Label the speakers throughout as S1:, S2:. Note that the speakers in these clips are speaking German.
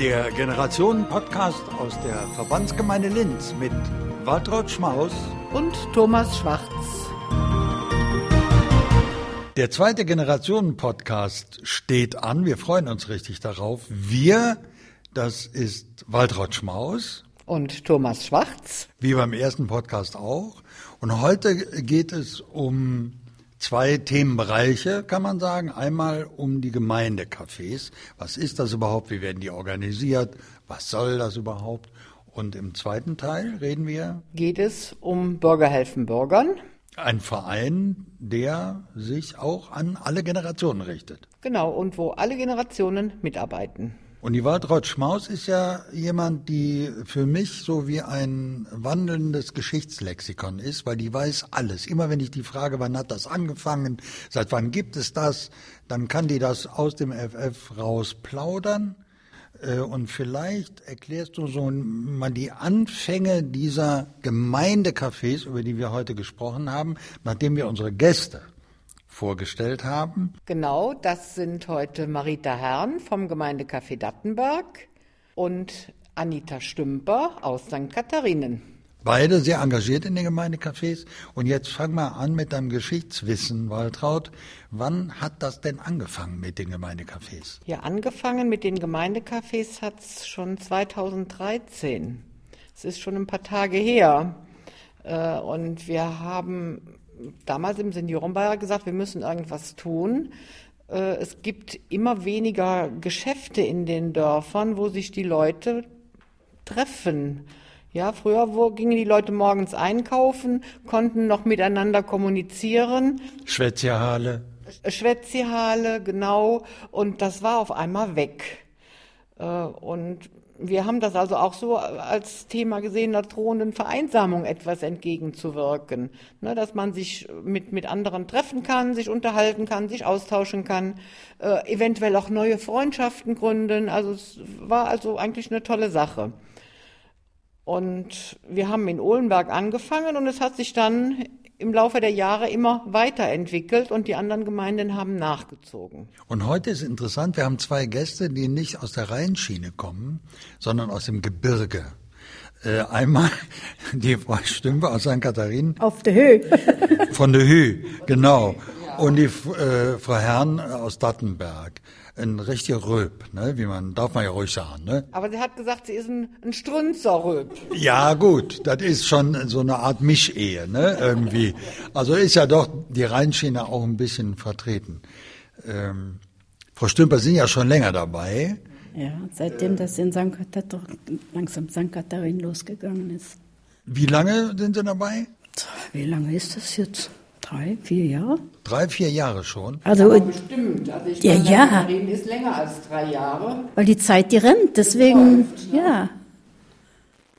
S1: Der Generationen-Podcast aus der Verbandsgemeinde Linz mit Waltraud Schmaus
S2: und Thomas Schwarz.
S1: Der zweite Generationen-Podcast steht an. Wir freuen uns richtig darauf. Wir, das ist Waltraud Schmaus.
S2: Und Thomas Schwarz.
S1: Wie beim ersten Podcast auch. Und heute geht es um zwei Themenbereiche, kann man sagen. Einmal um die Gemeindecafés. Was ist das überhaupt? Wie werden die organisiert? Was soll das überhaupt? Und im zweiten Teil reden wir.
S2: Geht es um Bürger helfen Bürgern?
S1: Ein Verein, der sich auch an alle Generationen richtet.
S2: Genau, und wo alle Generationen mitarbeiten.
S1: Und die Waltraud Schmaus ist ja jemand, die für mich so wie ein wandelndes Geschichtslexikon ist, weil die weiß alles. Immer wenn ich die frage, wann hat das angefangen, seit wann gibt es das, dann kann die das aus dem FF raus plaudern. Äh, und vielleicht erklärst du so mal die Anfänge dieser Gemeindecafés, über die wir heute gesprochen haben, nachdem wir unsere Gäste vorgestellt haben.
S2: Genau, das sind heute Marita Herrn vom Gemeindecafé Dattenberg und Anita Stümper aus St. Katharinen.
S1: Beide sehr engagiert in den Gemeindecafés. Und jetzt fang mal an mit deinem Geschichtswissen, Waltraud. Wann hat das denn angefangen mit den Gemeindecafés?
S2: Ja, angefangen mit den Gemeindecafés hat es schon 2013. Es ist schon ein paar Tage her. Äh, und wir haben damals im Seniorenbeirat gesagt, wir müssen irgendwas tun. Äh, es gibt immer weniger Geschäfte in den Dörfern, wo sich die Leute treffen. Ja, früher wo gingen die Leute morgens einkaufen, konnten noch miteinander kommunizieren.
S1: Schwätzjahale.
S2: Schwätzjahale, genau. Und das war auf einmal weg. Äh, und wir haben das also auch so als Thema gesehen, der drohenden Vereinsamung etwas entgegenzuwirken. Ne, dass man sich mit, mit anderen treffen kann, sich unterhalten kann, sich austauschen kann, äh, eventuell auch neue Freundschaften gründen. Also es war also eigentlich eine tolle Sache. Und wir haben in Ohlenberg angefangen und es hat sich dann im Laufe der Jahre immer weiterentwickelt und die anderen Gemeinden haben nachgezogen.
S1: Und heute ist interessant, wir haben zwei Gäste, die nicht aus der Rheinschiene kommen, sondern aus dem Gebirge. Äh, einmal die Frau Stümper aus St. Katharinen.
S2: Auf der Höhe.
S1: Von der Höhe, genau. Und die äh, Frau Herrn aus Dattenberg ein richtiger Röb, ne? wie man, darf man ja ruhig sagen. Ne?
S2: Aber sie hat gesagt, sie ist ein, ein Strunzer-Röb.
S1: Ja gut, das ist schon so eine Art Mischehe, ne? irgendwie. Also ist ja doch die Rheinschiene auch ein bisschen vertreten. Ähm, Frau Stümper sind ja schon länger dabei.
S3: Ja, seitdem das in St. Katharin, langsam St. Katharin losgegangen ist.
S1: Wie lange sind Sie dabei?
S3: Wie lange ist das jetzt? Drei, vier Jahre?
S1: Drei, vier Jahre schon.
S2: Also Aber bestimmt. Also ich
S3: ja, ja.
S2: Reden ist länger als drei Jahre.
S3: Weil die Zeit, die rennt, deswegen, läuft, ja.
S4: ja.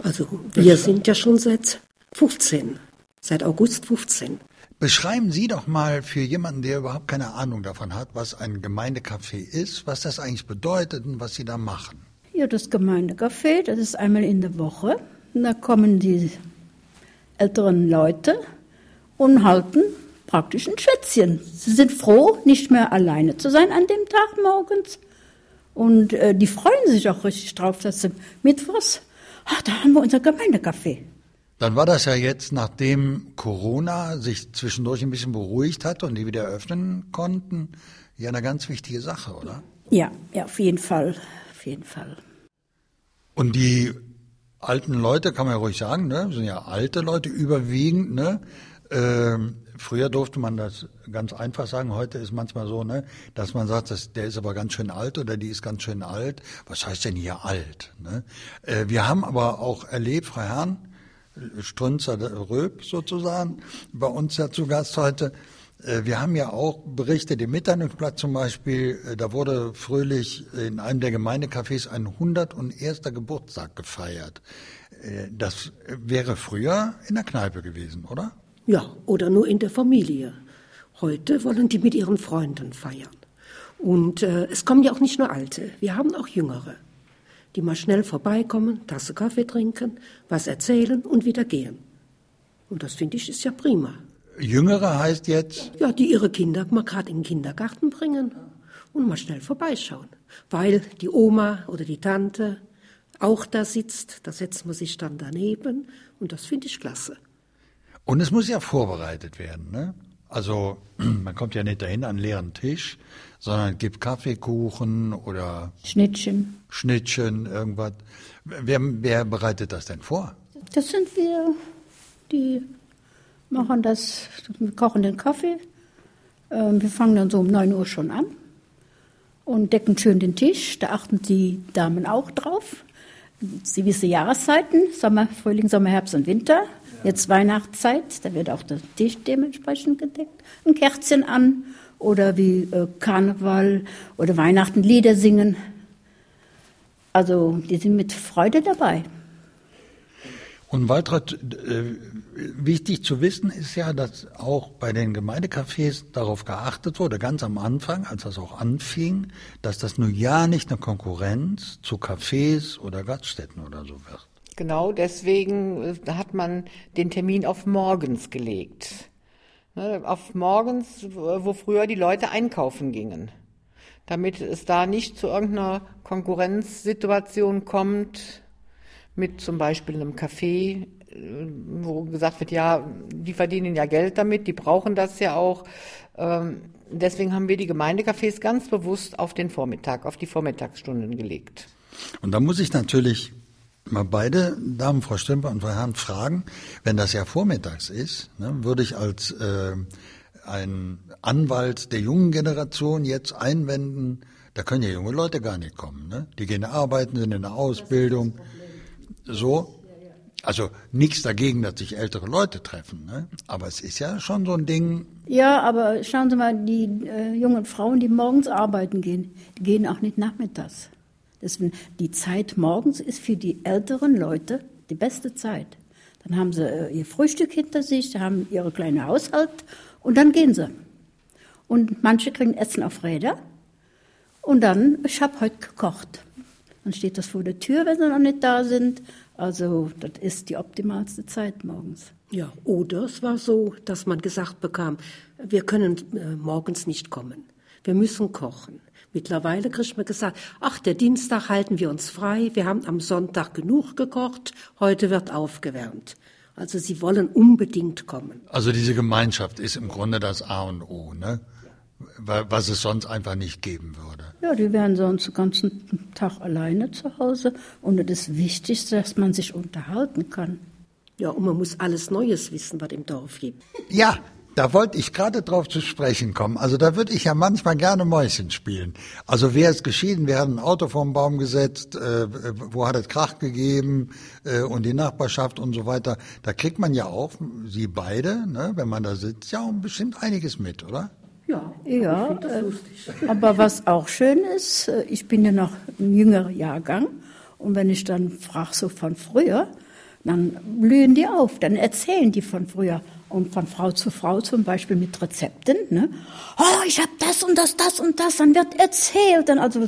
S4: Also wir sind ja schon seit 15, seit August 15.
S1: Beschreiben Sie doch mal für jemanden, der überhaupt keine Ahnung davon hat, was ein Gemeindecafé ist, was das eigentlich bedeutet und was Sie da machen.
S3: Ja, das Gemeindecafé, das ist einmal in der Woche. Und da kommen die älteren Leute und halten praktisch ein Schätzchen. Sie sind froh, nicht mehr alleine zu sein an dem Tag morgens. Und äh, die freuen sich auch richtig drauf, dass sie mittwochs, ach, da haben wir unser Gemeindecafé.
S1: Dann war das ja jetzt, nachdem Corona sich zwischendurch ein bisschen beruhigt hat und die wieder öffnen konnten, ja eine ganz wichtige Sache, oder?
S3: Ja, ja, auf jeden Fall, auf jeden Fall.
S1: Und die alten Leute, kann man ja ruhig sagen, ne, sind ja alte Leute überwiegend, ne? Ähm, früher durfte man das ganz einfach sagen. Heute ist manchmal so, ne, dass man sagt, dass der ist aber ganz schön alt oder die ist ganz schön alt. Was heißt denn hier alt? Ne? Äh, wir haben aber auch erlebt, Frau Herrn, Strunzer Röb sozusagen, bei uns ja zu Gast heute. Äh, wir haben ja auch Berichte, dem Mitteilungsblatt zum Beispiel, äh, da wurde fröhlich in einem der Gemeindecafés ein 101. Geburtstag gefeiert. Äh, das wäre früher in der Kneipe gewesen, oder?
S4: Ja, oder nur in der Familie. Heute wollen die mit ihren Freunden feiern. Und äh, es kommen ja auch nicht nur Alte, wir haben auch Jüngere, die mal schnell vorbeikommen, Tasse Kaffee trinken, was erzählen und wieder gehen. Und das finde ich ist ja prima.
S1: Jüngere heißt jetzt?
S4: Ja, die ihre Kinder mal gerade in den Kindergarten bringen. und mal schnell vorbeischauen, weil die Oma oder die Tante auch da sitzt, da setzt man sich dann daneben und das finde ich klasse.
S1: Und es muss ja vorbereitet werden, ne? Also man kommt ja nicht dahin an einen leeren Tisch, sondern gibt Kaffeekuchen oder
S3: Schnittchen.
S1: Schnittchen, irgendwas. Wer, wer bereitet das denn vor?
S3: Das sind wir, die machen das, wir kochen den Kaffee. Ähm, Wir fangen dann so um 9 Uhr schon an und decken schön den Tisch. Da achten die Damen auch drauf. Sie wissen Jahreszeiten, Sommer, Frühling, Sommer, Herbst und Winter. Jetzt Weihnachtszeit, da wird auch der Tisch dementsprechend gedeckt. Ein Kerzchen an oder wie äh, Karneval oder Weihnachten Lieder singen. Also die sind mit Freude dabei.
S1: Und Waltraud, äh, wichtig zu wissen ist ja, dass auch bei den Gemeindecafés darauf geachtet wurde, ganz am Anfang, als das auch anfing, dass das nun ja nicht eine Konkurrenz zu Cafés oder Gaststätten oder so wird.
S2: Genau, deswegen äh, hat man den Termin auf morgens gelegt. Ne, auf morgens, wo früher die Leute einkaufen gingen. Damit es da nicht zu irgendeiner Konkurrenzsituation kommt mit zum Beispiel einem Café, äh, wo gesagt wird, ja, die verdienen ja Geld damit, die brauchen das ja auch. Ähm, Deswegen haben wir die Gemeindecafés ganz bewusst auf den Vormittag, auf die Vormittagsstunden gelegt.
S1: Und da muss ich natürlich mal beide Damen, Frau Stümper und Frau Herrn, fragen, wenn das ja vormittags ist, ne, würde ich als äh, ein Anwalt der jungen Generation jetzt einwenden, da können ja junge Leute gar nicht kommen. Ne? Die gehen arbeiten, sind in der Ausbildung. So. Also nichts dagegen, dass sich ältere Leute treffen. Ne? Aber es ist ja schon so ein Ding,
S3: Ja, aber schauen Sie mal, die äh, jungen Frauen, die morgens arbeiten gehen, die gehen auch nicht nachmittags. Deswegen, die Zeit morgens ist für die älteren Leute die beste Zeit. Dann haben sie äh, ihr Frühstück hinter sich, haben ihre kleine Haushalt und dann gehen sie. Und manche kriegen Essen auf Räder und dann, ich habe heute gekocht. Dann steht das vor der Tür, wenn sie noch nicht da sind. Also das ist die optimalste Zeit morgens.
S4: Ja, oder es war so, dass man gesagt bekam, wir können äh, morgens nicht kommen. Wir müssen kochen. Mittlerweile kriegt man gesagt, ach, der Dienstag halten wir uns frei, wir haben am Sonntag genug gekocht, heute wird aufgewärmt. Also sie wollen unbedingt kommen.
S1: also diese Gemeinschaft ist im Grunde das A und O, ne? Wa- was es sonst einfach nicht geben würde.
S3: Ja, die wären sonst den ganzen Tag alleine zu Hause. Und das ist wichtig, dass man sich unterhalten kann.
S4: Ja, und man muss alles Neues wissen, was im Dorf gibt.
S1: Ja, da wollte ich gerade drauf zu sprechen kommen. Also da würde ich ja manchmal gerne Mäuschen spielen. Also wer ist geschieden, wer hat ein Auto vorm Baum gesetzt, äh, wo hat es Krach gegeben äh, und die Nachbarschaft und so weiter. Da kriegt man ja auch, Sie beide, ne, wenn man da sitzt, ja auch bestimmt einiges mit, oder?
S4: Ja,
S3: Ja, äh, aber was auch schön ist, äh, ich bin ja noch ein jüngerer Jahrgang und wenn ich dann frage so von früher, dann blühen die auf, dann erzählen die von früher und von Frau zu Frau zum Beispiel mit Rezepten. Ne? Oh, ich habe das und das, das und das, dann wird erzählt, dann also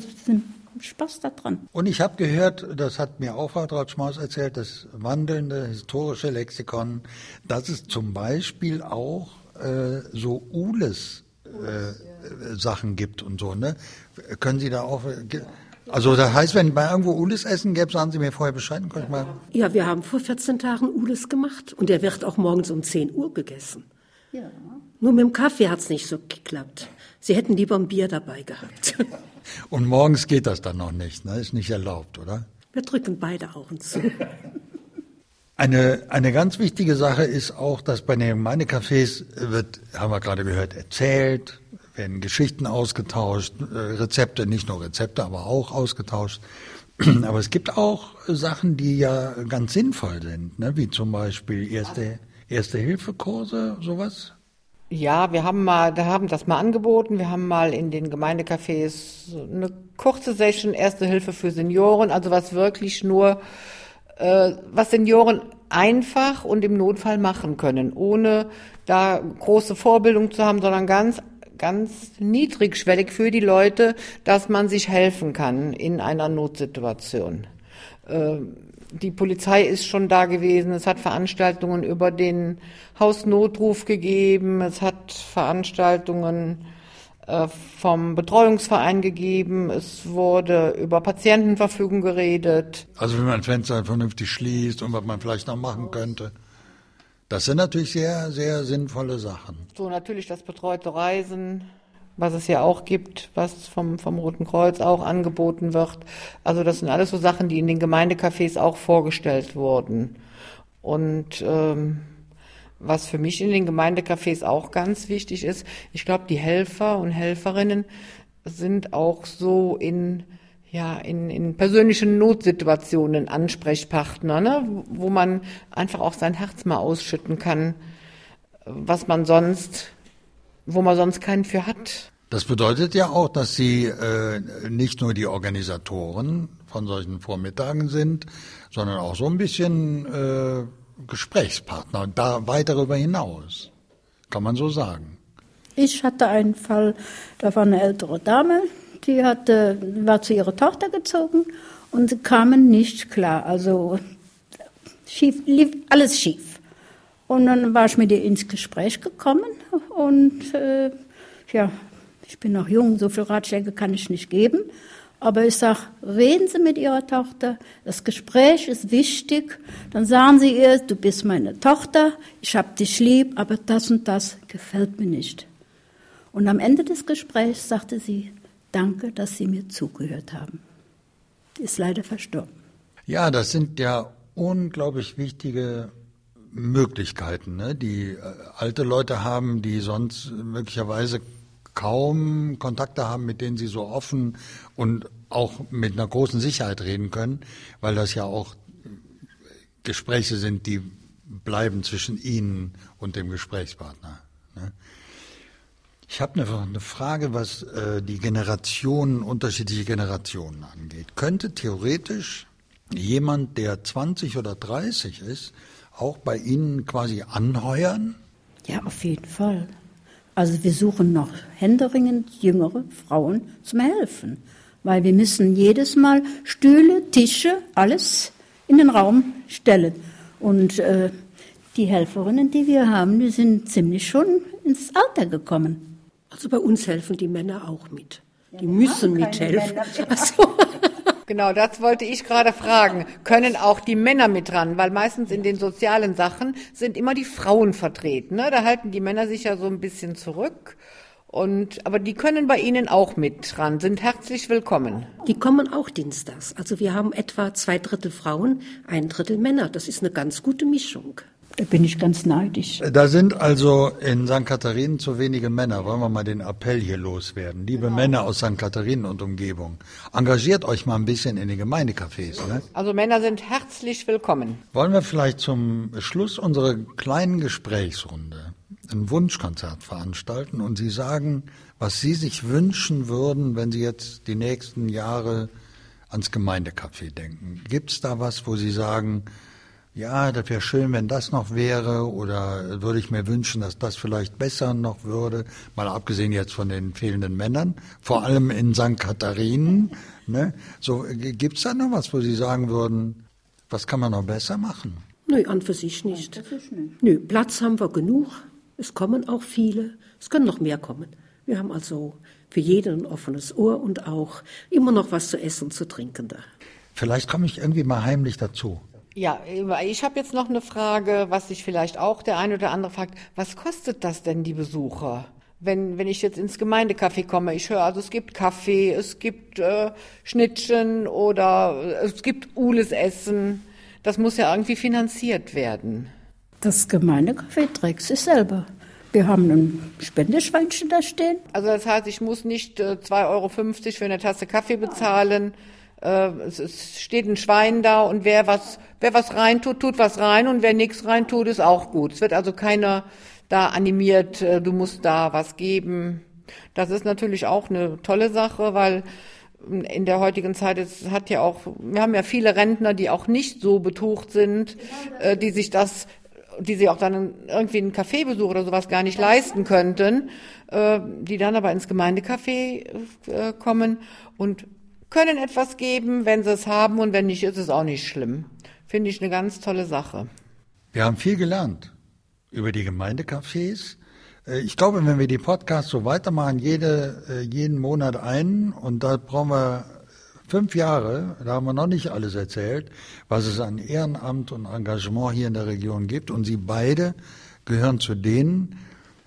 S3: Spaß daran.
S1: Und ich habe gehört, das hat mir auch Frau Trautschmaus erzählt, das wandelnde historische Lexikon, dass es zum Beispiel auch äh, so Ules äh, Sachen gibt und so. Ne? Können Sie da auch... äh, ge- Also das heißt, wenn bei irgendwo Ules essen gäbe, sagen Sie mir vorher Bescheid. dann ich mal
S4: Ja, wir haben vor 14 Tagen Ules gemacht und der wird auch morgens um 10 Uhr gegessen.
S3: Ja.
S4: Nur mit dem Kaffee hat's nicht so geklappt. Sie hätten lieber ein Bier dabei gehabt.
S1: und morgens geht das dann noch nicht, ne? ist nicht erlaubt, oder?
S4: Wir drücken beide Augen zu.
S1: Eine, eine ganz wichtige Sache ist auch, dass bei den Gemeindecafés wird, haben wir gerade gehört, erzählt, werden Geschichten ausgetauscht, äh, Rezepte, nicht nur Rezepte, aber auch ausgetauscht. Aber es gibt auch Sachen, die ja ganz sinnvoll sind, ne? wie zum Beispiel erste, erste Hilfekurse, sowas.
S2: Ja, wir haben mal, da haben das mal angeboten. Wir haben mal in den Gemeindecafés eine kurze Session Erste Hilfe für Senioren, also was wirklich nur, äh, was Senioren einfach und im Notfall machen können, ohne da große Vorbildung zu haben, sondern ganz ganz niedrigschwellig für die Leute, dass man sich helfen kann in einer Notsituation. Äh, die Polizei ist schon da gewesen. Es hat Veranstaltungen über den Hausnotruf gegeben. Es hat Veranstaltungen äh, vom Betreuungsverein gegeben. Es wurde über Patientenverfügung geredet.
S1: Also wenn man Fenster vernünftig schließt und was man vielleicht noch machen könnte. Das sind natürlich sehr, sehr sinnvolle Sachen.
S2: So natürlich das betreute Reisen, was es ja auch gibt, was vom, vom Roten Kreuz auch angeboten wird. Also das sind alles so Sachen, die in den Gemeindecafés auch vorgestellt wurden. Und ähm, was für mich in den Gemeindecafés auch ganz wichtig ist, ich glaube, die Helfer und Helferinnen sind auch so in ja, in, in persönlichen Notsituationen Ansprechpartner, ne? wo man einfach auch sein Herz mal ausschütten kann, was man sonst, wo man sonst keinen für hat.
S1: Das bedeutet ja auch, dass Sie äh, nicht nur die Organisatoren von solchen Vormittagen sind, sondern auch so ein bisschen äh, Gesprächspartner, da weit darüber hinaus. Kann man so sagen.
S3: Ich hatte einen Fall, da war eine ältere Dame, die hatte, war zu ihrer Tochter gezogen und sie kamen nicht klar. Also schief, lief alles schief. Und dann war ich mit ihr ins Gespräch gekommen und äh, ja, ich bin noch jung, so viele Ratschläge kann ich nicht geben. Aber ich sage, reden Sie mit Ihrer Tochter, das Gespräch ist wichtig. Dann sagen Sie ihr, du bist meine Tochter, ich habe dich lieb, aber das und das gefällt mir nicht. Und am Ende des Gesprächs sagte sie, Danke, dass Sie mir zugehört haben. Ist leider verstorben.
S1: Ja, das sind ja unglaublich wichtige Möglichkeiten, ne, die äh, alte Leute haben, die sonst möglicherweise kaum Kontakte haben, mit denen sie so offen und auch mit einer großen Sicherheit reden können, weil das ja auch Gespräche sind, die bleiben zwischen ihnen und dem Gesprächspartner. Ne? Ich habe eine, eine, Frage, was äh, die Generationen, unterschiedliche Generationen angeht. Könnte theoretisch jemand, der 20 oder 30 ist, auch bei Ihnen quasi anheuern?
S3: Ja, auf jeden Fall. Also wir suchen noch händeringend jüngere Frauen zum Helfen, weil wir müssen jedes Mal Stühle, Tische, alles in den Raum stellen. Und äh, die Helferinnen, die wir haben, die sind ziemlich schon ins Alter gekommen.
S4: Also bei uns helfen die Männer auch mit. Die müssen mithelfen. Also.
S2: Genau, das wollte ich gerade fragen. Können auch die Männer mit dran? Weil meistens in den sozialen Sachen sind immer die Frauen vertreten. Ne? Da halten die Männer sich ja so ein bisschen zurück. Und, aber die können bei Ihnen auch mit dran, sind herzlich willkommen.
S4: Die kommen auch dienstags. Also wir haben etwa zwei Drittel Frauen, ein Drittel Männer. Das ist eine ganz gute Mischung.
S3: Da bin ich ganz neidisch.
S1: Da sind also in St. Katharinen zu wenige Männer. Wollen wir mal den Appell hier loswerden. Liebe genau. Männer aus St. Katharinen und Umgebung, engagiert euch mal ein bisschen in den Gemeindecafés. Ne?
S2: Also Männer sind herzlich willkommen.
S1: Wollen wir vielleicht zum Schluss unserer kleinen Gesprächsrunde ein Wunschkonzert veranstalten und Sie sagen, was Sie sich wünschen würden, wenn Sie jetzt die nächsten Jahre ans Gemeindecafé denken. Gibt es da was, wo Sie sagen, ja, das wäre schön, wenn das noch wäre, oder würde ich mir wünschen, dass das vielleicht besser noch würde, mal abgesehen jetzt von den fehlenden Männern, vor allem in St. Katharinen. Ne? So, gibt's da noch was, wo Sie sagen würden, was kann man noch besser machen?
S4: Nö, an für sich nicht. Sich nicht. Nö, Platz haben wir genug. Es kommen auch viele. Es können noch mehr kommen. Wir haben also für jeden ein offenes Ohr und auch immer noch was zu essen, zu trinken da.
S1: Vielleicht komme ich irgendwie mal heimlich dazu.
S2: Ja, ich habe jetzt noch eine Frage, was sich vielleicht auch der eine oder andere fragt. Was kostet das denn die Besucher? Wenn, wenn ich jetzt ins Gemeindecafé komme, ich höre, also es gibt Kaffee, es gibt äh, Schnittchen oder es gibt Ules Essen. Das muss ja irgendwie finanziert werden.
S3: Das Gemeindecafé trägt sich selber. Wir haben ein Spendeschweinchen da stehen.
S2: Also das heißt, ich muss nicht äh, 2,50 Euro für eine Tasse Kaffee bezahlen. Äh, es, steht ein Schwein da und wer was, wer was reintut, tut was rein und wer nichts reintut, ist auch gut. Es wird also keiner da animiert, äh, du musst da was geben. Das ist natürlich auch eine tolle Sache, weil in der heutigen Zeit, es hat ja auch, wir haben ja viele Rentner, die auch nicht so betucht sind, äh, die sich das, die sie auch dann irgendwie einen Kaffeebesuch oder sowas gar nicht leisten könnten, äh, die dann aber ins Gemeindecafé äh, kommen und können etwas geben, wenn sie es haben und wenn nicht, ist es auch nicht schlimm. Finde ich eine ganz tolle Sache.
S1: Wir haben viel gelernt über die Gemeindecafés, Äh, ich glaube, wenn wir die Podcasts so weitermachen, jede, äh, jeden Monat einen, und da brauchen wir fünf Jahre, da haben wir noch nicht alles erzählt, was es an Ehrenamt und Engagement hier in der Region gibt. Und Sie beide gehören zu denen,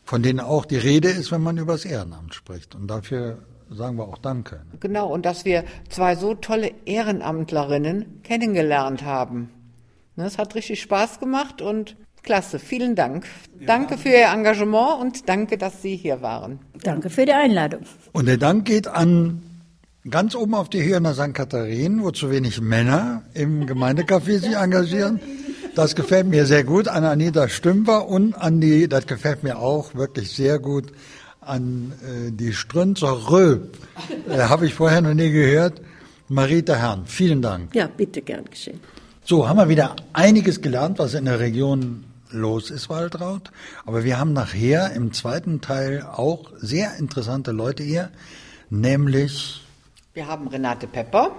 S1: von denen auch die Rede ist, wenn man über das Ehrenamt spricht. Und dafür sagen wir auch Danke.
S2: Genau, und dass wir zwei so tolle Ehrenamtlerinnen kennengelernt haben. Es hat richtig Spaß gemacht und klasse. Vielen Dank. Ja. Danke für Ihr Engagement und danke, dass Sie hier waren.
S3: Danke für die Einladung.
S1: Und der Dank geht an ganz oben auf die Höhe nach St. Katharinen, wo zu wenig Männer im Gemeindecafé sich engagieren. Das gefällt mir sehr gut an Anita Stümper und an die, das gefällt mir auch wirklich sehr gut, an äh, die Strünzer Rö. Äh, Habe ich vorher noch nie gehört. Marita Herrn, vielen Dank.
S4: Ja, bitte, gern geschehen.
S1: So, haben wir wieder einiges gelernt, was in der Region los ist, Waldraut. Aber wir haben nachher im zweiten Teil auch sehr interessante Leute hier, nämlich...
S2: Wir haben Renate Pepper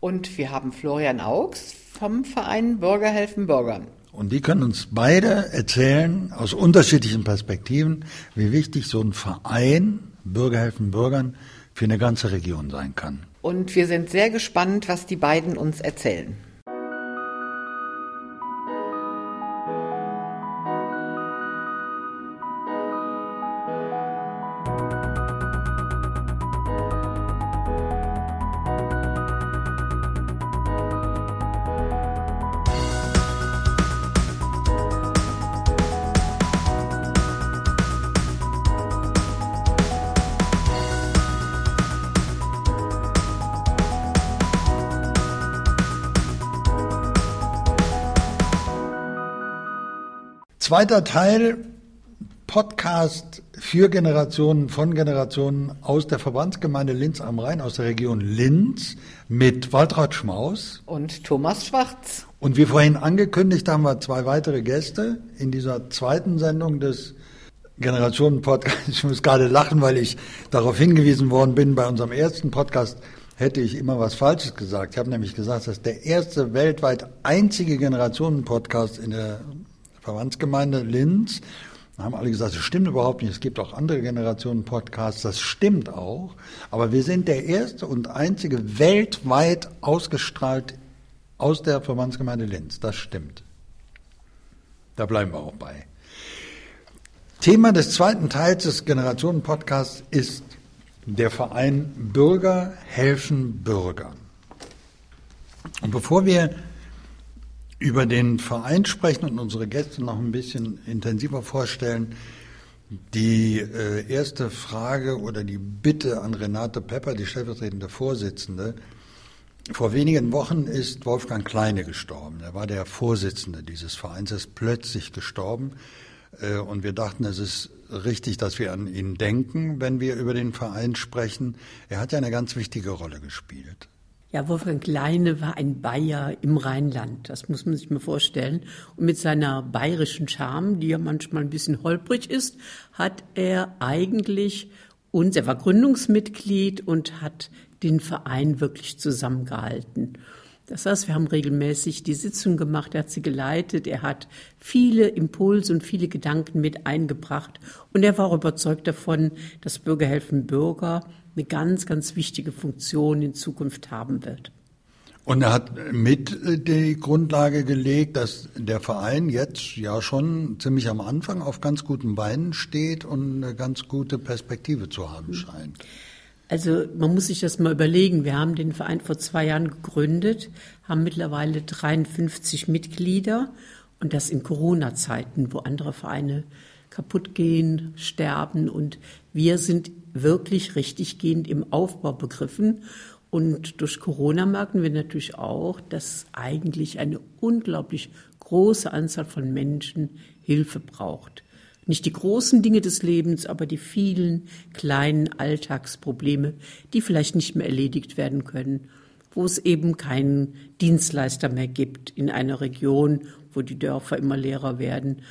S2: und wir haben Florian Augs vom Verein Bürger helfen Bürgern.
S1: Und die können uns beide erzählen, aus unterschiedlichen Perspektiven, wie wichtig so ein Verein Bürger helfen Bürgern für eine ganze Region sein kann.
S2: Und wir sind sehr gespannt, was die beiden uns erzählen.
S1: Zweiter Teil, Podcast für Generationen, von Generationen aus der Verbandsgemeinde Linz am Rhein, aus der Region Linz, mit Waltraud Schmaus.
S2: Und Thomas Schwarz.
S1: Und wie vorhin angekündigt, haben wir zwei weitere Gäste in dieser zweiten Sendung des Generationen-Podcasts. Ich muss gerade lachen, weil ich darauf hingewiesen worden bin, bei unserem ersten Podcast hätte ich immer was Falsches gesagt. Ich habe nämlich gesagt, das ist der erste weltweit einzige Generationen-Podcast in der Verbandsgemeinde Linz. Da haben alle gesagt, das stimmt überhaupt nicht. Es gibt auch andere Generationen Podcasts. Das stimmt auch. Aber wir sind der erste und einzige weltweit ausgestrahlt aus der Verbandsgemeinde Linz. Das stimmt. Da bleiben wir auch bei. Thema des zweiten Teils des Generationen-Podcasts ist der Verein Bürger helfen Bürgern. Und bevor wir über den Verein sprechen und unsere Gäste noch ein bisschen intensiver vorstellen. Die äh, erste Frage oder die Bitte an Renate Pepper, die stellvertretende Vorsitzende. Vor wenigen Wochen ist Wolfgang Kleine gestorben. Er war der Vorsitzende dieses Vereins, er ist plötzlich gestorben. Äh, und wir dachten, es ist richtig, dass wir an ihn denken, wenn wir über den Verein sprechen. Er hat ja eine ganz wichtige Rolle gespielt.
S5: Ja, Wolfgang Kleine war ein Bayer im Rheinland, das muss man sich mal vorstellen. Und mit seiner bayerischen Charme, die ja manchmal ein bisschen holprig ist, hat er eigentlich uns, er war Gründungsmitglied und hat den Verein wirklich zusammengehalten. Das heißt, wir haben regelmäßig die Sitzung gemacht, er hat sie geleitet, er hat viele Impulse und viele Gedanken mit eingebracht und er war überzeugt davon, dass Bürgerhelfen Bürger eine ganz, ganz wichtige Funktion in Zukunft haben wird.
S1: Und er hat mit äh, die Grundlage gelegt, dass der Verein jetzt ja schon ziemlich am Anfang auf ganz guten Beinen steht und eine ganz gute Perspektive zu haben scheint.
S5: Also man muss sich das mal überlegen. Wir haben den Verein vor zwei Jahren gegründet, haben mittlerweile 53 Mitglieder und das in Corona-Zeiten, wo andere Vereine kaputt gehen, sterben und wir sind wirklich richtig gehend im Aufbau begriffen. Und durch Corona merken wir natürlich auch, dass eigentlich eine unglaublich große Anzahl von Menschen Hilfe braucht. Nicht die großen Dinge des Lebens, aber die vielen kleinen Alltagsprobleme, die vielleicht nicht mehr erledigt werden können, wo es eben keinen Dienstleister mehr gibt in einer Region, wo die Dörfer immer leerer werden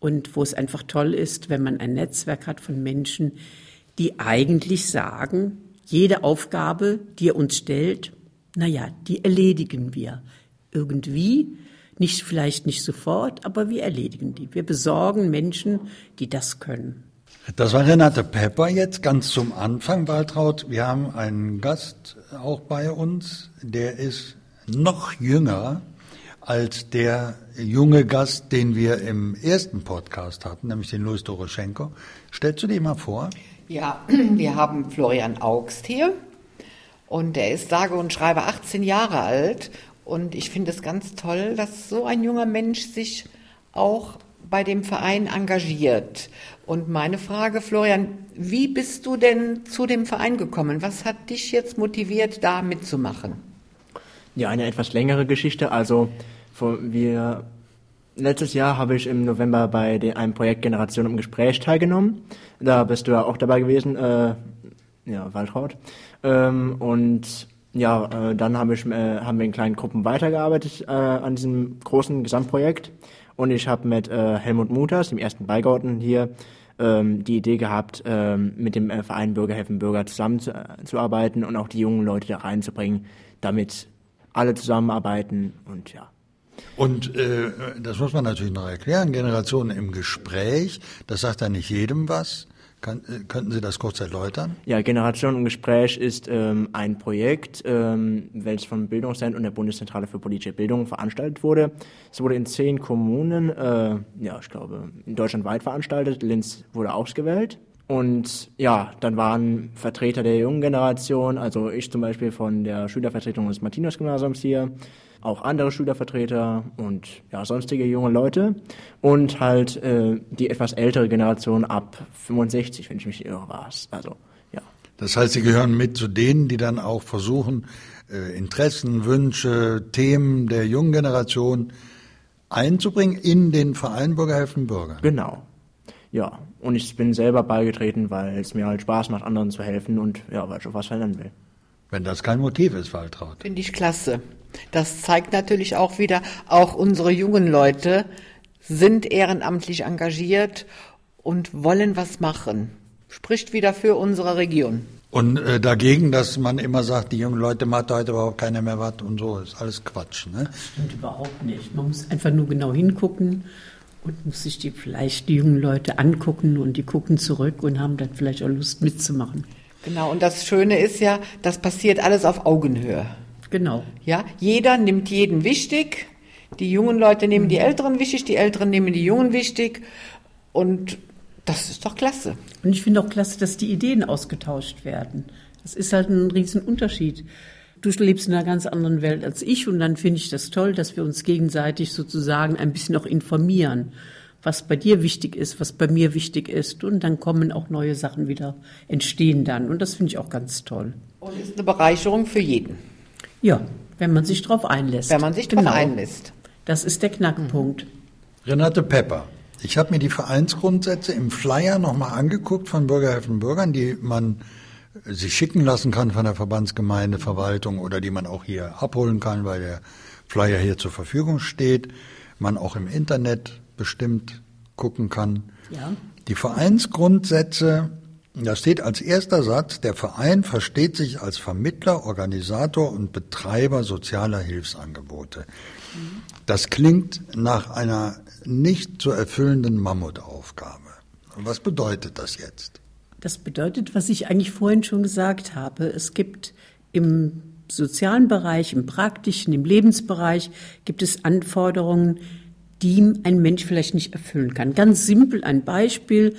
S5: und wo es einfach toll ist, wenn man ein Netzwerk hat von Menschen, die eigentlich sagen, jede Aufgabe, die er uns stellt, na ja, die erledigen wir irgendwie, nicht vielleicht nicht sofort, aber wir erledigen die. Wir besorgen Menschen, die das können.
S1: Das war Renate Pepper jetzt ganz zum Anfang, Waltraud. Wir haben einen Gast auch bei uns, der ist noch jünger als der junge Gast, den wir im ersten Podcast hatten, nämlich den Louis Doroschenko. Stellst du dir mal vor?
S2: Ja, wir haben Florian Augst hier und er ist sage und schreibe 18 Jahre alt und ich finde es ganz toll, dass so ein junger Mensch sich auch bei dem Verein engagiert. Und meine Frage, Florian, wie bist du denn zu dem Verein gekommen? Was hat dich jetzt motiviert, da mitzumachen?
S6: Ja, eine etwas längere Geschichte. Also wir letztes Jahr habe ich im November bei dem, einem Projekt Generation im Gespräch teilgenommen. Da bist du ja auch dabei gewesen, äh, ja, Waltraud. Ähm, und ja, äh, dann habe ich, äh, haben wir in kleinen Gruppen weitergearbeitet äh, an diesem großen Gesamtprojekt. Und ich habe mit äh, Helmut Muthers, dem ersten Beigauten hier, ähm, die Idee gehabt, ähm, mit dem äh, Verein Bürger helfen Bürger zusammenzuarbeiten und auch die jungen Leute da reinzubringen, damit alle zusammenarbeiten und ja.
S1: Und äh, das muss man natürlich noch erklären, Generationen im Gespräch, das sagt ja nicht jedem was. Kann, äh, könnten Sie das kurz erläutern?
S6: Ja, Generation im Gespräch ist ähm, ein Projekt, ähm, welches vom Bildungszentrum und der Bundeszentrale für politische Bildung veranstaltet wurde. Es wurde in zehn Kommunen, äh, ja, ich glaube, in Deutschland weit veranstaltet. Linz wurde ausgewählt. Und ja, dann waren Vertreter der jungen Generation, also ich zum Beispiel von der Schülervertretung des Martinus-Gymnasiums hier, auch andere Schülervertreter und ja, sonstige junge Leute und halt äh, die etwas ältere Generation ab 65, wenn ich mich irre war. Also, ja.
S1: Das heißt, Sie gehören mit zu denen, die dann auch versuchen, äh, Interessen, Wünsche, Themen der jungen Generation einzubringen in den Verein Bürger helfen Bürger.
S6: Genau. Ja, und ich bin selber beigetreten, weil es mir halt Spaß macht, anderen zu helfen und ja, weil ich auch was verändern will.
S1: Wenn das kein Motiv ist, Waltraud.
S2: Finde ich klasse. Das zeigt natürlich auch wieder, auch unsere jungen Leute sind ehrenamtlich engagiert und wollen was machen. Spricht wieder für unsere Region.
S1: Und äh, dagegen, dass man immer sagt, die jungen Leute macht heute überhaupt keiner mehr was und so, ist alles Quatsch. Ne?
S5: Das stimmt überhaupt nicht. Man muss einfach nur genau hingucken und muss sich die vielleicht die jungen Leute angucken und die gucken zurück und haben dann vielleicht auch Lust mitzumachen.
S2: Genau, und das Schöne ist ja, das passiert alles auf Augenhöhe.
S5: Genau.
S2: Ja, jeder nimmt jeden wichtig. Die jungen Leute nehmen die Älteren wichtig, die Älteren nehmen die Jungen wichtig. Und das ist doch klasse.
S5: Und ich finde auch klasse, dass die Ideen ausgetauscht werden. Das ist halt ein Riesenunterschied. Du lebst in einer ganz anderen Welt als ich und dann finde ich das toll, dass wir uns gegenseitig sozusagen ein bisschen auch informieren, was bei dir wichtig ist, was bei mir wichtig ist und dann kommen auch neue Sachen wieder, entstehen dann und das finde ich auch ganz toll.
S2: Und ist eine Bereicherung für jeden.
S5: Ja, wenn man sich darauf einlässt.
S2: Wenn man sich darauf genau. einlässt.
S5: Das ist der Knackpunkt.
S1: Renate Pepper. Ich habe mir die Vereinsgrundsätze im Flyer nochmal angeguckt von Bürgerhelfen Bürgern, die man sich schicken lassen kann von der Verbandsgemeinde, Verwaltung oder die man auch hier abholen kann, weil der Flyer hier zur Verfügung steht. Man auch im Internet bestimmt gucken kann. Ja. Die Vereinsgrundsätze da steht als erster Satz, der Verein versteht sich als Vermittler, Organisator und Betreiber sozialer Hilfsangebote. Das klingt nach einer nicht zu erfüllenden Mammutaufgabe. Was bedeutet das jetzt?
S5: Das bedeutet, was ich eigentlich vorhin schon gesagt habe. Es gibt im sozialen Bereich, im praktischen, im Lebensbereich gibt es Anforderungen, die ein Mensch vielleicht nicht erfüllen kann. Ganz simpel ein Beispiel.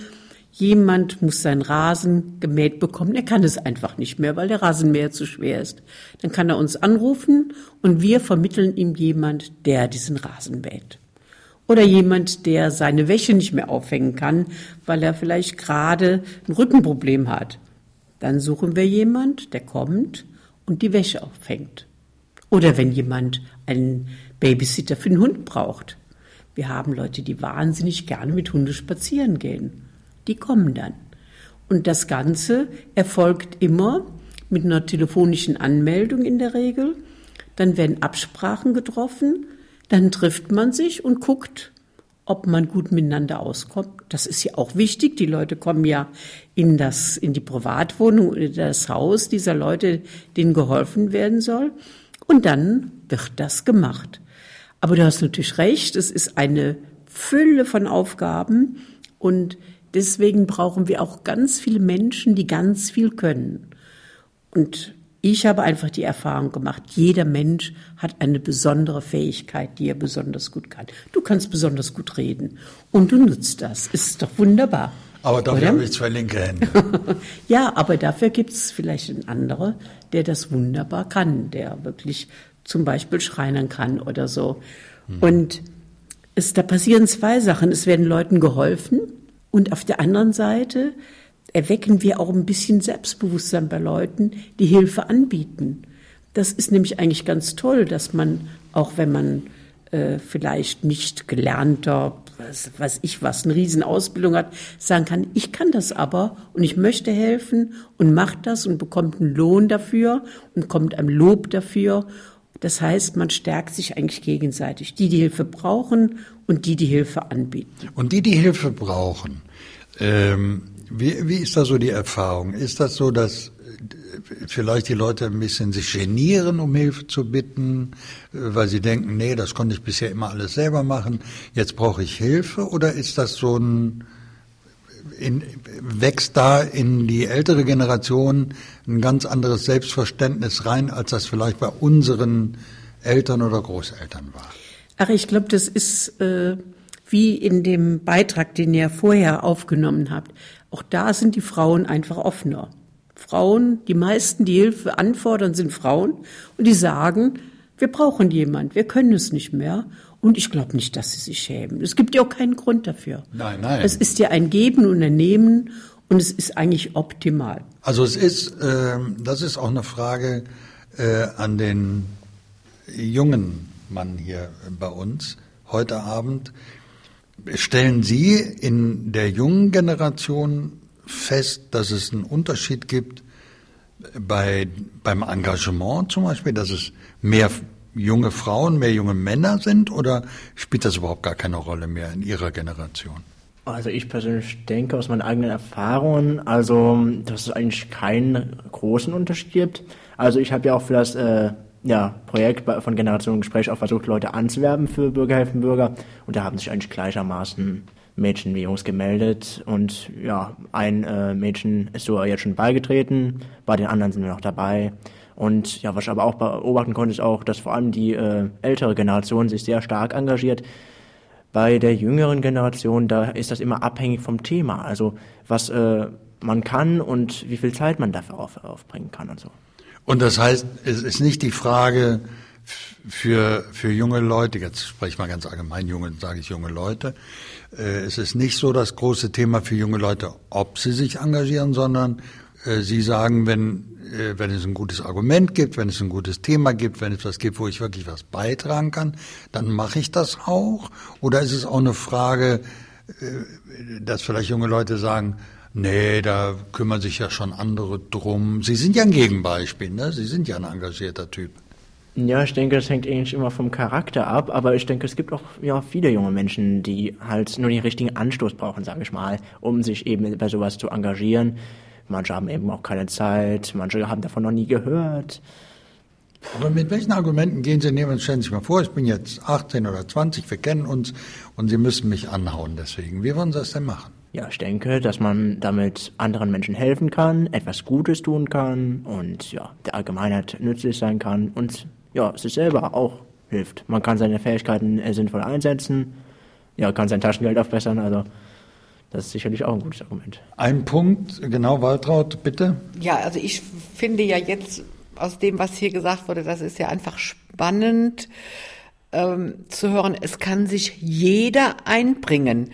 S5: Jemand muss seinen Rasen gemäht bekommen. Er kann es einfach nicht mehr, weil der Rasenmäher zu schwer ist. Dann kann er uns anrufen und wir vermitteln ihm jemand, der diesen Rasen mäht. Oder jemand, der seine Wäsche nicht mehr aufhängen kann, weil er vielleicht gerade ein Rückenproblem hat. Dann suchen wir jemand, der kommt und die Wäsche aufhängt. Oder wenn jemand einen Babysitter für den Hund braucht. Wir haben Leute, die wahnsinnig gerne mit Hunde spazieren gehen die kommen dann. Und das Ganze erfolgt immer mit einer telefonischen Anmeldung in der Regel. Dann werden Absprachen getroffen, dann trifft man sich und guckt, ob man gut miteinander auskommt. Das ist ja auch wichtig. Die Leute kommen ja in das, in die Privatwohnung oder das Haus dieser Leute, denen geholfen werden soll. Und dann wird das gemacht. Aber du hast natürlich recht. Es ist eine Fülle von Aufgaben und Deswegen brauchen wir auch ganz viele Menschen, die ganz viel können. Und ich habe einfach die Erfahrung gemacht, jeder Mensch hat eine besondere Fähigkeit, die er besonders gut kann. Du kannst besonders gut reden und du nutzt das. Ist doch wunderbar.
S1: Aber dafür habe ich zwei linke Hände.
S5: ja, aber dafür gibt es vielleicht einen anderen, der das wunderbar kann, der wirklich zum Beispiel schreinern kann oder so. Mhm. Und es, da passieren zwei Sachen. Es werden Leuten geholfen und auf der anderen Seite erwecken wir auch ein bisschen Selbstbewusstsein bei Leuten, die Hilfe anbieten. Das ist nämlich eigentlich ganz toll, dass man, auch wenn man äh, vielleicht nicht gelernter, was weiß ich was, eine Riesenausbildung hat, sagen kann, ich kann das aber und ich möchte helfen und macht das und bekommt einen Lohn dafür und kommt einem Lob dafür. Das heißt, man stärkt sich eigentlich gegenseitig. Die, die Hilfe brauchen und die, die Hilfe anbieten.
S1: Und die, die Hilfe brauchen, ähm, wie, wie ist da so die Erfahrung? Ist das so, dass äh, vielleicht die Leute ein bisschen sich genieren, um Hilfe zu bitten, äh, weil sie denken, nee, das konnte ich bisher immer alles selber machen, jetzt brauche ich Hilfe? Oder ist das so ein, in, wächst da in die ältere Generation ein ganz anderes Selbstverständnis rein, als das vielleicht bei unseren Eltern oder Großeltern war?
S5: Ach, ich glaube, das ist äh, wie in dem Beitrag, den ihr vorher aufgenommen habt. Auch da sind die Frauen einfach offener. Frauen, die meisten, die Hilfe anfordern, sind Frauen und die sagen, wir brauchen jemand, wir können es nicht mehr. Und ich glaube nicht, dass sie sich schämen. Es gibt ja auch keinen Grund dafür.
S1: Nein, nein.
S5: Es ist ja ein Geben und ein Nehmen und es ist eigentlich optimal.
S1: Also es ist, äh, das ist auch eine Frage äh, an den jungen Mann hier bei uns heute Abend. Stellen Sie in der jungen Generation fest, dass es einen Unterschied gibt bei, beim Engagement zum Beispiel, dass es mehr junge Frauen, mehr junge Männer sind oder spielt das überhaupt gar keine Rolle mehr in Ihrer Generation?
S6: Also ich persönlich denke aus meinen eigenen Erfahrungen, also dass es eigentlich keinen großen Unterschied gibt. Also ich habe ja auch für das äh, ja, Projekt von Generation Gespräch auch versucht, Leute anzuwerben für Bürgerhelfen Bürger. Und da haben sich eigentlich gleichermaßen Mädchen wie Jungs gemeldet. Und ja, ein äh, Mädchen ist so jetzt schon beigetreten, bei den anderen sind wir noch dabei. Und ja, was ich aber auch beobachten konnte, ist auch, dass vor allem die äh, ältere Generation sich sehr stark engagiert. Bei der jüngeren Generation, da ist das immer abhängig vom Thema. Also was äh, man kann und wie viel Zeit man dafür auf, aufbringen kann und so.
S1: Und das heißt, es ist nicht die Frage für, für junge Leute, jetzt spreche ich mal ganz allgemein, junge, sage ich junge Leute, äh, es ist nicht so das große Thema für junge Leute, ob sie sich engagieren, sondern äh, sie sagen, wenn, wenn es ein gutes Argument gibt, wenn es ein gutes Thema gibt, wenn es was gibt, wo ich wirklich was beitragen kann, dann mache ich das auch. Oder ist es auch eine Frage, äh, dass vielleicht junge Leute sagen, Nee, da kümmern sich ja schon andere drum. Sie sind ja ein Gegenbeispiel, ne? Sie sind ja ein engagierter Typ.
S6: Ja, ich denke, das hängt eigentlich immer vom Charakter ab, aber ich denke, es gibt auch ja, viele junge Menschen, die halt nur den richtigen Anstoß brauchen, sage ich mal, um sich eben bei sowas zu engagieren. Manche haben eben auch keine Zeit, manche haben davon noch nie gehört.
S1: Aber mit welchen Argumenten gehen Sie nehmen? Stellen Sie sich mal vor, ich bin jetzt 18 oder 20, wir kennen uns und Sie müssen mich anhauen deswegen. Wie wollen Sie das denn machen?
S6: Ja, ich denke, dass man damit anderen Menschen helfen kann, etwas Gutes tun kann und ja, der Allgemeinheit nützlich sein kann und ja, sich selber auch hilft. Man kann seine Fähigkeiten äh, sinnvoll einsetzen, ja, kann sein Taschengeld aufbessern, also das ist sicherlich auch ein gutes Argument.
S1: Ein Punkt, genau, Waltraud, bitte.
S2: Ja, also ich finde ja jetzt aus dem, was hier gesagt wurde, das ist ja einfach spannend ähm, zu hören, es kann sich jeder einbringen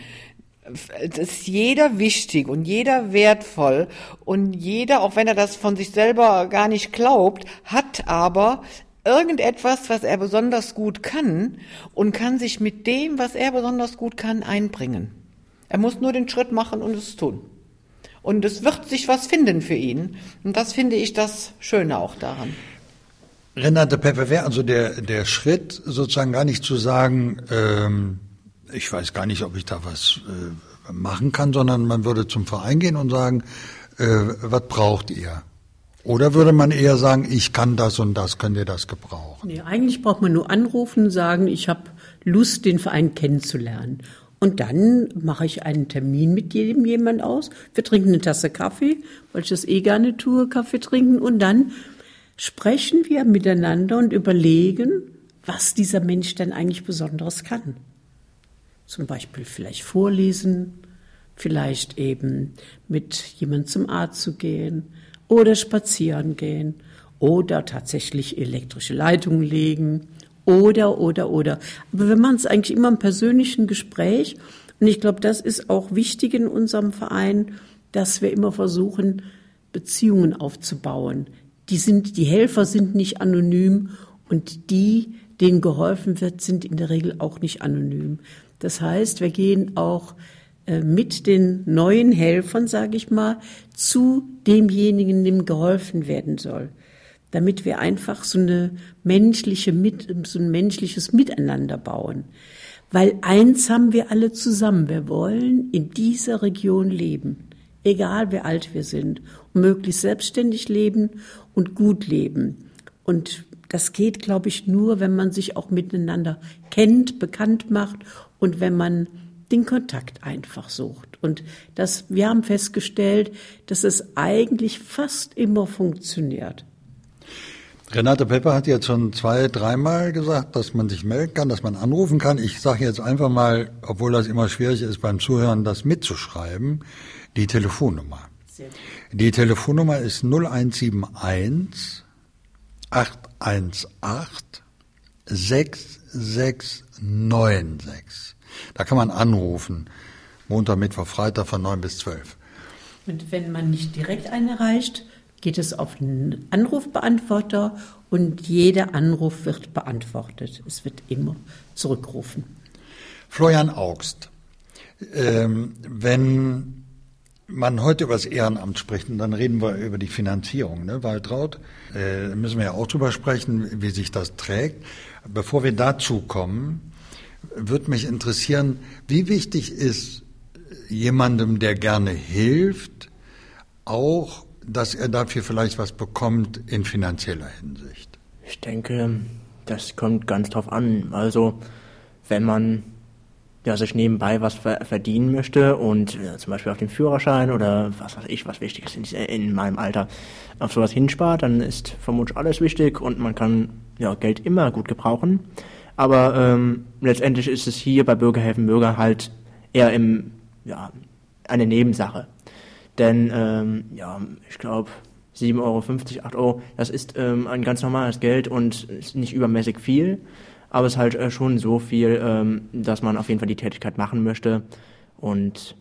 S2: es ist jeder wichtig und jeder wertvoll und jeder, auch wenn er das von sich selber gar nicht glaubt, hat aber irgendetwas, was er besonders gut kann und kann sich mit dem, was er besonders gut kann, einbringen. Er muss nur den Schritt machen und es tun. Und es wird sich was finden für ihn. Und das finde ich das Schöne auch daran.
S1: Renate Pepe, wäre also der, der Schritt sozusagen gar nicht zu sagen, ähm, ich weiß gar nicht, ob ich da was äh, machen kann, sondern man würde zum Verein gehen und sagen, äh, was braucht ihr? Oder würde man eher sagen, ich kann das und das, könnt ihr das gebrauchen?
S5: Nee, eigentlich braucht man nur anrufen und sagen, ich habe Lust, den Verein kennenzulernen. Und dann mache ich einen Termin mit jedem jemand aus. Wir trinken eine Tasse Kaffee, weil ich das eh gerne tue, Kaffee trinken. Und dann sprechen wir miteinander und überlegen, was dieser Mensch denn eigentlich Besonderes kann. Zum Beispiel vielleicht vorlesen, vielleicht eben mit jemand zum Arzt zu gehen oder spazieren gehen oder tatsächlich elektrische Leitungen legen oder, oder, oder. Aber wir machen es eigentlich immer im persönlichen Gespräch und ich glaube, das ist auch wichtig in unserem Verein, dass wir immer versuchen, Beziehungen aufzubauen. Die sind, die Helfer sind nicht anonym und die, denen geholfen wird, sind in der Regel auch nicht anonym. Das heißt, wir gehen auch äh, mit den neuen Helfern, sage ich mal, zu demjenigen, dem geholfen werden soll, damit wir einfach so eine menschliche so ein menschliches Miteinander bauen. Weil eins haben wir alle zusammen: Wir wollen in dieser Region leben, egal wie alt wir sind, und möglichst selbstständig leben und gut leben. Und das geht, glaube ich, nur, wenn man sich auch miteinander kennt, bekannt macht und wenn man den Kontakt einfach sucht. Und das, wir haben festgestellt, dass es eigentlich fast immer funktioniert.
S1: Renate Pepper hat jetzt schon zwei, dreimal gesagt, dass man sich melden kann, dass man anrufen kann. Ich sage jetzt einfach mal, obwohl das immer schwierig ist beim Zuhören, das mitzuschreiben, die Telefonnummer. Die Telefonnummer ist 0171 818 6696. Da kann man anrufen. Montag, Mittwoch, Freitag von 9 bis 12.
S5: Und wenn man nicht direkt einen erreicht, geht es auf einen Anrufbeantworter und jeder Anruf wird beantwortet. Es wird immer zurückgerufen.
S1: Florian Augst, ähm, wenn man heute über das Ehrenamt spricht, und dann reden wir über die Finanzierung, ne, Waltraud, äh, müssen wir ja auch drüber sprechen, wie sich das trägt. Bevor wir dazu kommen, würde mich interessieren, wie wichtig ist jemandem, der gerne hilft, auch, dass er dafür vielleicht was bekommt in finanzieller Hinsicht?
S6: Ich denke, das kommt ganz drauf an. Also, wenn man ja, sich nebenbei was verdienen möchte und ja, zum Beispiel auf den Führerschein oder was weiß ich, was wichtig ist in, in, meinem Alter, auf sowas hinspart, dann ist vermutlich alles wichtig und man kann ja, Geld immer gut gebrauchen. Aber ähm, letztendlich ist es hier bei Bürgerhelfen Bürger halt eher im, ja, eine Nebensache. Denn, ähm, ja, ich glaube, 7,50 Euro, 8 Euro, das ist ähm, ein ganz normales Geld und ist nicht übermäßig viel, aber es ist halt äh, schon so viel, ähm, dass man auf jeden Fall die Tätigkeit machen möchte und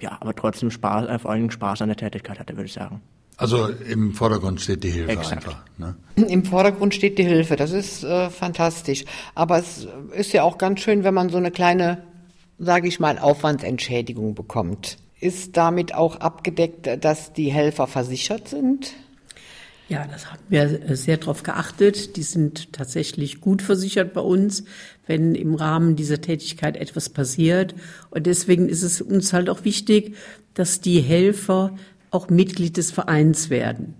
S6: ja, aber trotzdem Spaß, äh, vor allem Spaß an der Tätigkeit hatte, würde ich sagen.
S1: Also im Vordergrund steht die Hilfe Exakt. einfach.
S2: Ne? Im Vordergrund steht die Hilfe, das ist äh, fantastisch. Aber es ist ja auch ganz schön, wenn man so eine kleine, sage ich mal, Aufwandsentschädigung bekommt. Ist damit auch abgedeckt, dass die Helfer versichert sind?
S5: Ja, das haben wir sehr darauf geachtet. Die sind tatsächlich gut versichert bei uns, wenn im Rahmen dieser Tätigkeit etwas passiert. Und deswegen ist es uns halt auch wichtig, dass die Helfer auch Mitglied des Vereins werden.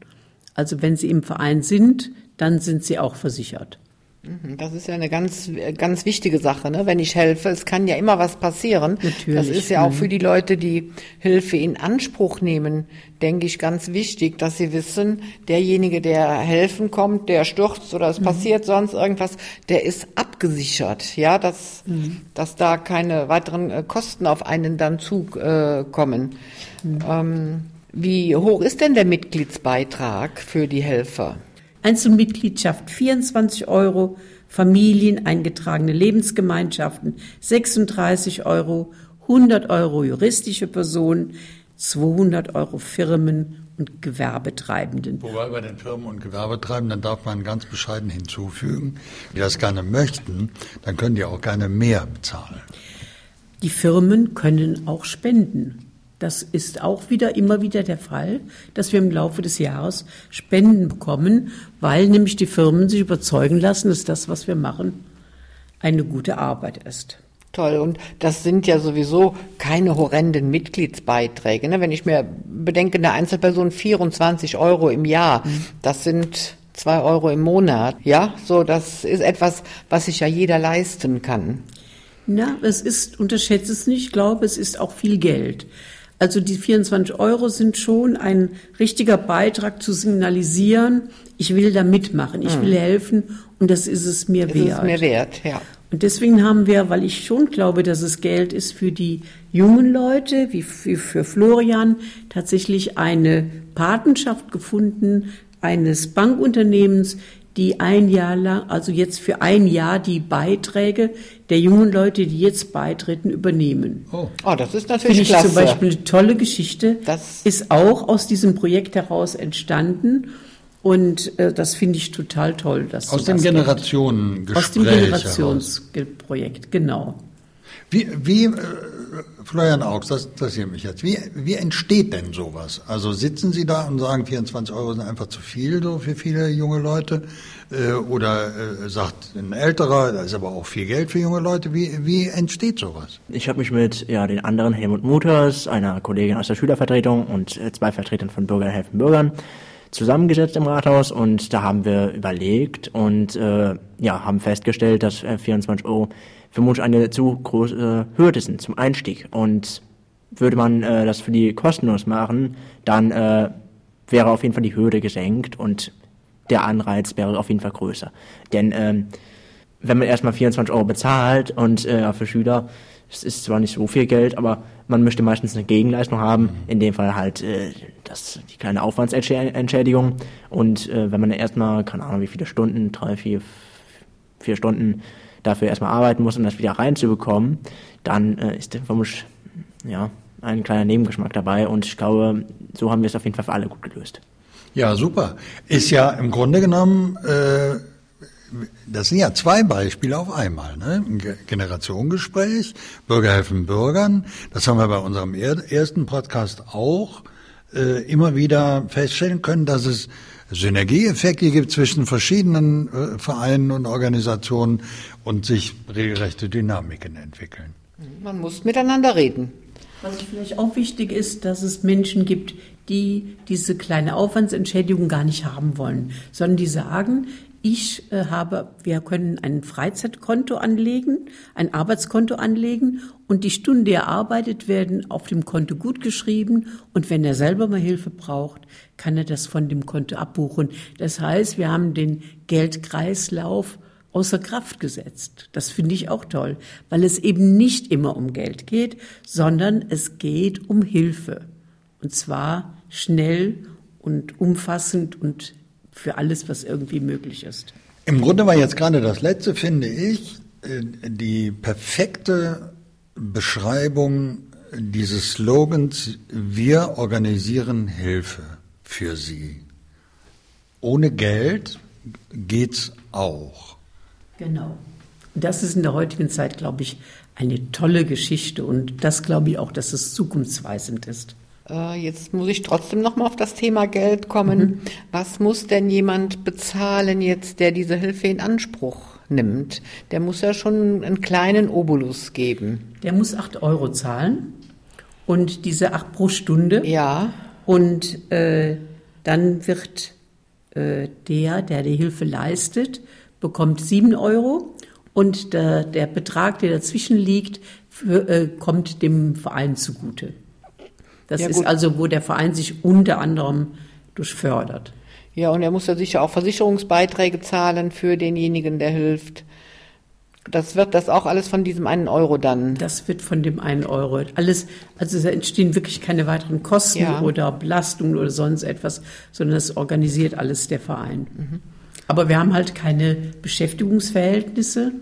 S5: Also wenn sie im Verein sind, dann sind sie auch versichert.
S2: Mhm, das ist ja eine ganz, ganz wichtige Sache, ne? wenn ich helfe. Es kann ja immer was passieren. Natürlich. Das ist ja auch mhm. für die Leute, die Hilfe in Anspruch nehmen, denke ich, ganz wichtig, dass sie wissen, derjenige, der helfen kommt, der stürzt oder es mhm. passiert sonst irgendwas, der ist abgesichert. Ja, dass, mhm. dass da keine weiteren äh, Kosten auf einen dann zukommen. Mhm. Ähm, wie hoch ist denn der Mitgliedsbeitrag für die Helfer?
S5: Einzelmitgliedschaft 24 Euro, Familien, eingetragene Lebensgemeinschaften 36 Euro, 100 Euro juristische Personen, 200 Euro Firmen und Gewerbetreibenden.
S1: Wobei bei den Firmen und Gewerbetreibenden darf man ganz bescheiden hinzufügen, die das gerne möchten, dann können die auch gerne mehr bezahlen.
S5: Die Firmen können auch spenden. Das ist auch wieder immer wieder der Fall, dass wir im Laufe des Jahres Spenden bekommen, weil nämlich die Firmen sich überzeugen lassen, dass das, was wir machen, eine gute Arbeit ist.
S2: Toll. Und das sind ja sowieso keine horrenden Mitgliedsbeiträge. Ne? Wenn ich mir bedenke, eine Einzelperson 24 Euro im Jahr, mhm. das sind zwei Euro im Monat. Ja, so, das ist etwas, was sich ja jeder leisten kann.
S5: Na, es ist, unterschätze es nicht, ich glaube, es ist auch viel Geld. Also die 24 Euro sind schon ein richtiger Beitrag zu signalisieren, ich will da mitmachen, ich will helfen und das ist es mir
S2: Das
S5: wert.
S2: ist mir wert, ja.
S5: Und deswegen haben wir, weil ich schon glaube, dass es Geld ist für die jungen Leute, wie für Florian, tatsächlich eine Patenschaft gefunden eines Bankunternehmens, die ein Jahr lang, also jetzt für ein Jahr die Beiträge der jungen Leute, die jetzt beitreten, übernehmen.
S1: Oh.
S2: Oh, das ist
S5: Finde
S2: natürlich
S5: ich
S2: klasse.
S5: zum Beispiel eine tolle Geschichte.
S2: Das-
S5: ist auch aus diesem Projekt heraus entstanden. Und äh, das finde ich total toll. Dass
S1: Aus dem
S5: gibt.
S1: Generationengespräch
S5: Aus dem. Generationsprojekt, genau.
S1: Wie, wie äh, Florian Augs, das interessiert mich jetzt. Wie, wie entsteht denn sowas? Also sitzen Sie da und sagen, 24 Euro sind einfach zu viel so für viele junge Leute? Äh, oder äh, sagt ein älterer, da ist aber auch viel Geld für junge Leute. Wie, wie entsteht sowas?
S6: Ich habe mich mit ja, den anderen Helmut Muthers, einer Kollegin aus der Schülervertretung und äh, zwei Vertretern von Bürgern helfen Bürgern zusammengesetzt im Rathaus und da haben wir überlegt und äh, ja, haben festgestellt, dass äh, 24 Euro vermutlich eine zu große Hürde sind zum Einstieg. Und würde man äh, das für die kostenlos machen, dann äh, wäre auf jeden Fall die Hürde gesenkt und der Anreiz wäre auf jeden Fall größer. Denn ähm, wenn man erstmal 24 Euro bezahlt und äh, für Schüler, es ist zwar nicht so viel Geld, aber man möchte meistens eine Gegenleistung haben, in dem Fall halt äh, das, die kleine Aufwandsentschädigung. Und äh, wenn man erstmal, keine Ahnung, wie viele Stunden, drei, vier, vier Stunden dafür erstmal arbeiten muss, um das wieder reinzubekommen, dann äh, ist vermutlich ja, ein kleiner Nebengeschmack dabei. Und ich glaube, so haben wir es auf jeden Fall für alle gut gelöst.
S1: Ja, super. Ist ja im Grunde genommen, äh, das sind ja zwei Beispiele auf einmal. Ne? Ein Ge- Generationengespräch, Bürger helfen Bürgern. Das haben wir bei unserem er ersten Podcast auch äh, immer wieder feststellen können, dass es Synergieeffekte gibt zwischen verschiedenen äh, Vereinen und Organisationen und sich regelrechte Dynamiken entwickeln.
S2: Man muss miteinander reden.
S5: Was vielleicht auch wichtig ist, dass es Menschen gibt, die diese kleine Aufwandsentschädigung gar nicht haben wollen, sondern die sagen, ich äh, habe, wir können ein Freizeitkonto anlegen, ein Arbeitskonto anlegen und die Stunden, die er arbeitet, werden auf dem Konto gut geschrieben und wenn er selber mal Hilfe braucht, kann er das von dem Konto abbuchen. Das heißt, wir haben den Geldkreislauf außer Kraft gesetzt. Das finde ich auch toll, weil es eben nicht immer um Geld geht, sondern es geht um Hilfe. Und zwar schnell und umfassend und für alles, was irgendwie möglich ist.
S1: Im Grunde war jetzt gerade das letzte, finde ich, äh, die perfekte Beschreibung dieses Slogans, wir organisieren Hilfe für Sie. Ohne Geld geht's auch.
S5: Genau. Das ist in der heutigen Zeit, glaube ich, eine tolle Geschichte und das glaube ich auch, dass es zukunftsweisend ist.
S2: Äh, Jetzt muss ich trotzdem noch mal auf das Thema Geld kommen. Was muss denn jemand bezahlen jetzt, der diese Hilfe in Anspruch nimmt? Der muss ja schon einen kleinen Obolus geben.
S5: Der muss acht Euro zahlen und diese acht pro Stunde.
S2: Ja,
S5: Und äh, dann wird äh, der, der die Hilfe leistet, bekommt sieben Euro und der, der Betrag, der dazwischen liegt, für, äh, kommt dem Verein zugute. Das
S2: Ja,
S5: ist also, wo der Verein sich unter anderem durch fördert.
S2: ja, und er muss ja sicher auch Versicherungsbeiträge zahlen für denjenigen, der hilft. Das wird das auch alles von diesem einen Euro dann.
S5: Das wird von dem einen Euro alles, also da entstehen wirklich keine weiteren Kosten
S2: Ja.
S5: oder Belastungen oder sonst etwas, sondern das organisiert alles der Verein. Aber wir haben halt keine Beschäftigungsverhältnisse,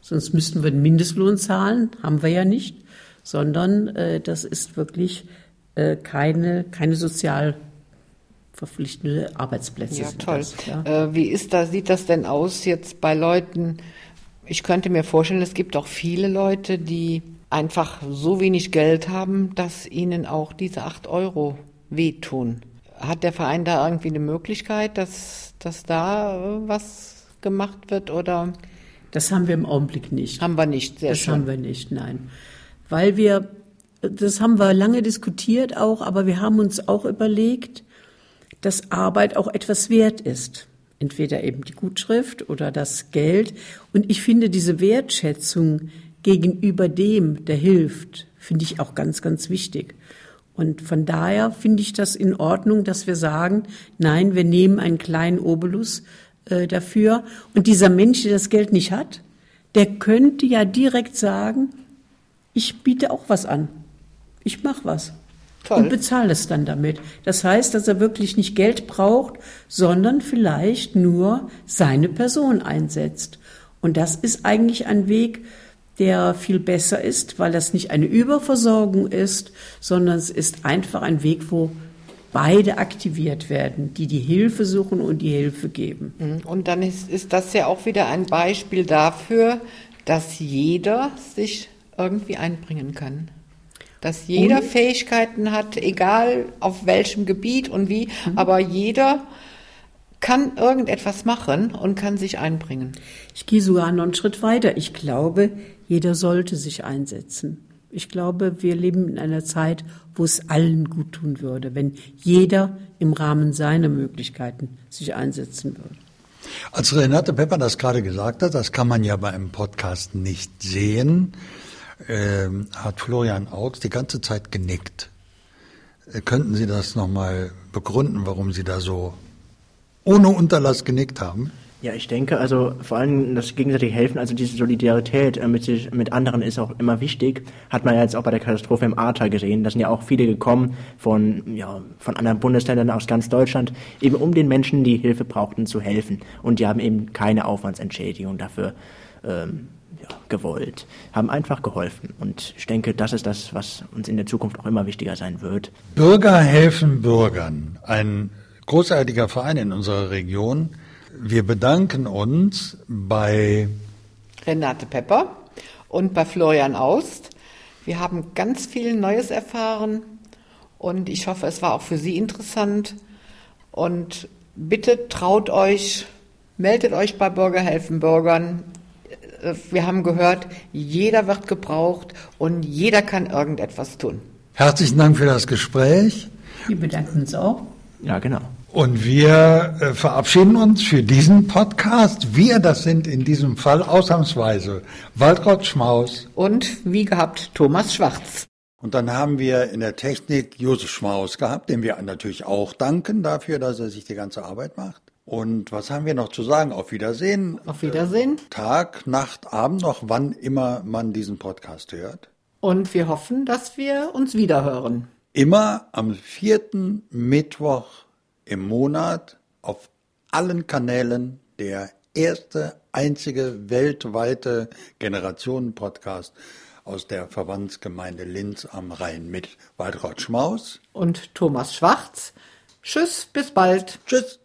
S5: sonst müssten wir den Mindestlohn zahlen, haben wir ja nicht, sondern äh, das ist wirklich äh, keine, keine sozial verpflichtende Arbeitsplätze.
S2: Ja, toll.
S5: Das, ja.
S2: Äh, wie ist das, sieht das denn aus jetzt bei Leuten? Ich könnte mir vorstellen, es gibt auch viele Leute, die einfach so wenig Geld haben, dass ihnen auch diese acht Euro wehtun. Hat der Verein da irgendwie eine Möglichkeit, dass, dass da äh, was gemacht wird oder
S5: Das haben wir im Augenblick nicht.
S2: haben wir nicht? Sehr
S5: das
S2: schön.
S5: haben wir nicht, nein. Weil wir, das haben wir lange diskutiert auch, aber wir haben uns auch überlegt, dass Arbeit auch etwas wert ist. Entweder eben die Gutschrift oder das Geld. Und ich finde diese Wertschätzung, gegenüber dem, der hilft, finde ich auch ganz, ganz wichtig. Und von daher finde ich das in Ordnung, dass wir sagen, nein, wir nehmen einen kleinen Obolus äh, dafür. Und dieser Mensch, der das Geld nicht hat, der könnte ja direkt sagen, ich biete auch was an. Ich mache was. Toll. Und bezahle es dann damit. Das heißt, dass er wirklich nicht Geld braucht, sondern vielleicht nur seine Person einsetzt. Und das ist eigentlich ein Weg, der viel besser ist, weil das nicht eine Überversorgung ist, sondern es ist einfach ein Weg, wo beide aktiviert werden, die die Hilfe suchen und die Hilfe geben.
S2: Mhm. Und dann ist, ist das ja auch wieder ein Beispiel dafür, dass jeder sich irgendwie einbringen kann. Dass jeder und? Fähigkeiten hat, egal auf welchem Gebiet und wie, mhm. aber jeder kann irgendetwas machen und kann sich einbringen.
S5: Ich gehe sogar noch einen Schritt weiter. Ich glaube, jeder sollte sich einsetzen. Ich glaube, wir leben in einer Zeit, wo es allen gut tun würde, wenn jeder im Rahmen seiner Möglichkeiten sich einsetzen würde.
S1: Als Renate Pepper das gerade gesagt hat, das kann man ja bei einem Podcast nicht sehen, äh, hat Florian Augs die ganze Zeit genickt. Äh, könnten Sie das nochmal begründen, warum Sie da so ohne Unterlass genickt haben?
S6: Ja, ich denke, also vor allem das gegenseitige Helfen, also diese Solidarität äh, mit, sich, mit anderen ist auch immer wichtig. Hat man ja jetzt auch bei der Katastrophe im Ahrtal gesehen. Da sind ja auch viele gekommen von, ja, von anderen Bundesländern aus ganz Deutschland, eben um den Menschen, die Hilfe brauchten, zu helfen. Und die haben eben keine Aufwandsentschädigung dafür ähm, ja, gewollt, haben einfach geholfen. Und ich denke, das ist das, was uns in der Zukunft auch immer wichtiger sein wird.
S1: Bürger helfen Bürgern. Ein großartiger Verein in unserer Region wir bedanken uns bei
S2: Renate Pepper und bei Florian Aust. Wir haben ganz viel Neues erfahren und ich hoffe, es war auch für Sie interessant. Und bitte traut euch, meldet euch bei Bürgerhelfen Bürgern. Wir haben gehört, jeder wird gebraucht und jeder kann irgendetwas tun.
S1: Herzlichen Dank für das Gespräch.
S5: Wir bedanken uns auch.
S6: Ja, genau.
S1: Und wir äh, verabschieden uns für diesen Podcast. Wir, das sind in diesem Fall ausnahmsweise Waltraud Schmaus.
S2: Und wie gehabt, Thomas Schwarz.
S1: Und dann haben wir in der Technik Josef Schmaus gehabt, dem wir natürlich auch danken dafür, dass er sich die ganze Arbeit macht. Und was haben wir noch zu sagen? Auf Wiedersehen.
S2: Auf Wiedersehen.
S1: Tag, Nacht, Abend noch, wann immer man diesen Podcast hört.
S2: Und wir hoffen, dass wir uns wiederhören.
S1: Immer am vierten Mittwoch im Monat auf allen Kanälen der erste, einzige weltweite Generationen-Podcast aus der Verbandsgemeinde Linz am Rhein mit Waltraud Schmaus
S2: und Thomas Schwarz. Tschüss, bis bald.
S1: Tschüss.